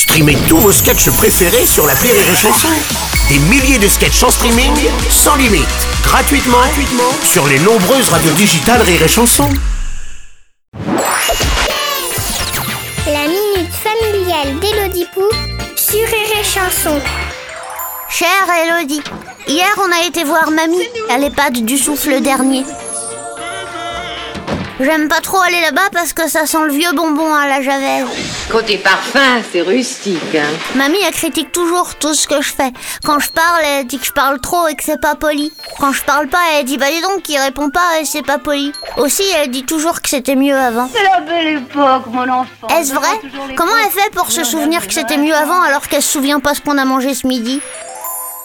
Streamez tous vos sketchs préférés sur la Rire et Chanson. Des milliers de sketchs en streaming, sans limite, gratuitement, gratuitement sur les nombreuses radios digitales Rire et Chanson. La minute familiale d'Élodie Pou sur Rire et Chanson. Chère Elodie, hier on a été voir mamie à l'EHPAD du souffle dernier. J'aime pas trop aller là-bas parce que ça sent le vieux bonbon à la javel. Côté parfum, c'est rustique. Hein. Mamie, elle critique toujours tout ce que je fais. Quand je parle, elle dit que je parle trop et que c'est pas poli. Quand je parle pas, elle dit bah dis donc, il répond pas et c'est pas poli. Aussi, elle dit toujours que c'était mieux avant. C'est la belle époque, mon enfant. Est-ce vrai Comment elle fait pour se souvenir que c'était mieux avant alors qu'elle se souvient pas ce qu'on a mangé ce midi?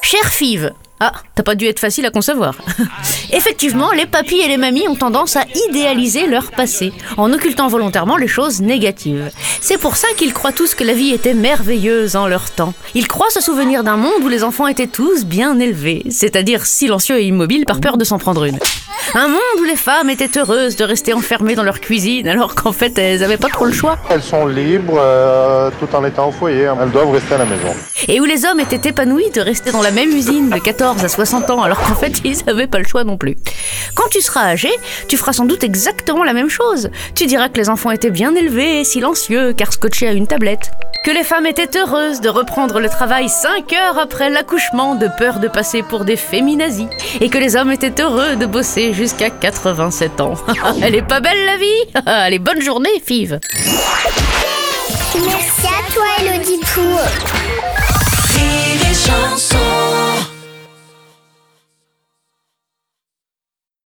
Chère Five, ah, t'as pas dû être facile à concevoir. Effectivement, les papis et les mamies ont tendance à idéaliser leur passé, en occultant volontairement les choses négatives. C'est pour ça qu'ils croient tous que la vie était merveilleuse en leur temps. Ils croient se souvenir d'un monde où les enfants étaient tous bien élevés, c'est-à-dire silencieux et immobiles par peur de s'en prendre une. Un monde où les femmes étaient heureuses de rester enfermées dans leur cuisine alors qu'en fait elles avaient pas trop le choix. Elles sont libres euh, tout en étant au foyer, elles doivent rester à la maison. Et où les hommes étaient épanouis de rester dans la même usine de 14 à 60 ans alors qu'en fait ils n'avaient pas le choix non plus. Quand tu seras âgé, tu feras sans doute exactement la même chose. Tu diras que les enfants étaient bien élevés et silencieux car scotchés à une tablette que les femmes étaient heureuses de reprendre le travail 5 heures après l'accouchement de peur de passer pour des féminazis et que les hommes étaient heureux de bosser jusqu'à 87 ans. Elle est pas belle la vie? Allez, bonne journée, Five Merci à toi, Elodie.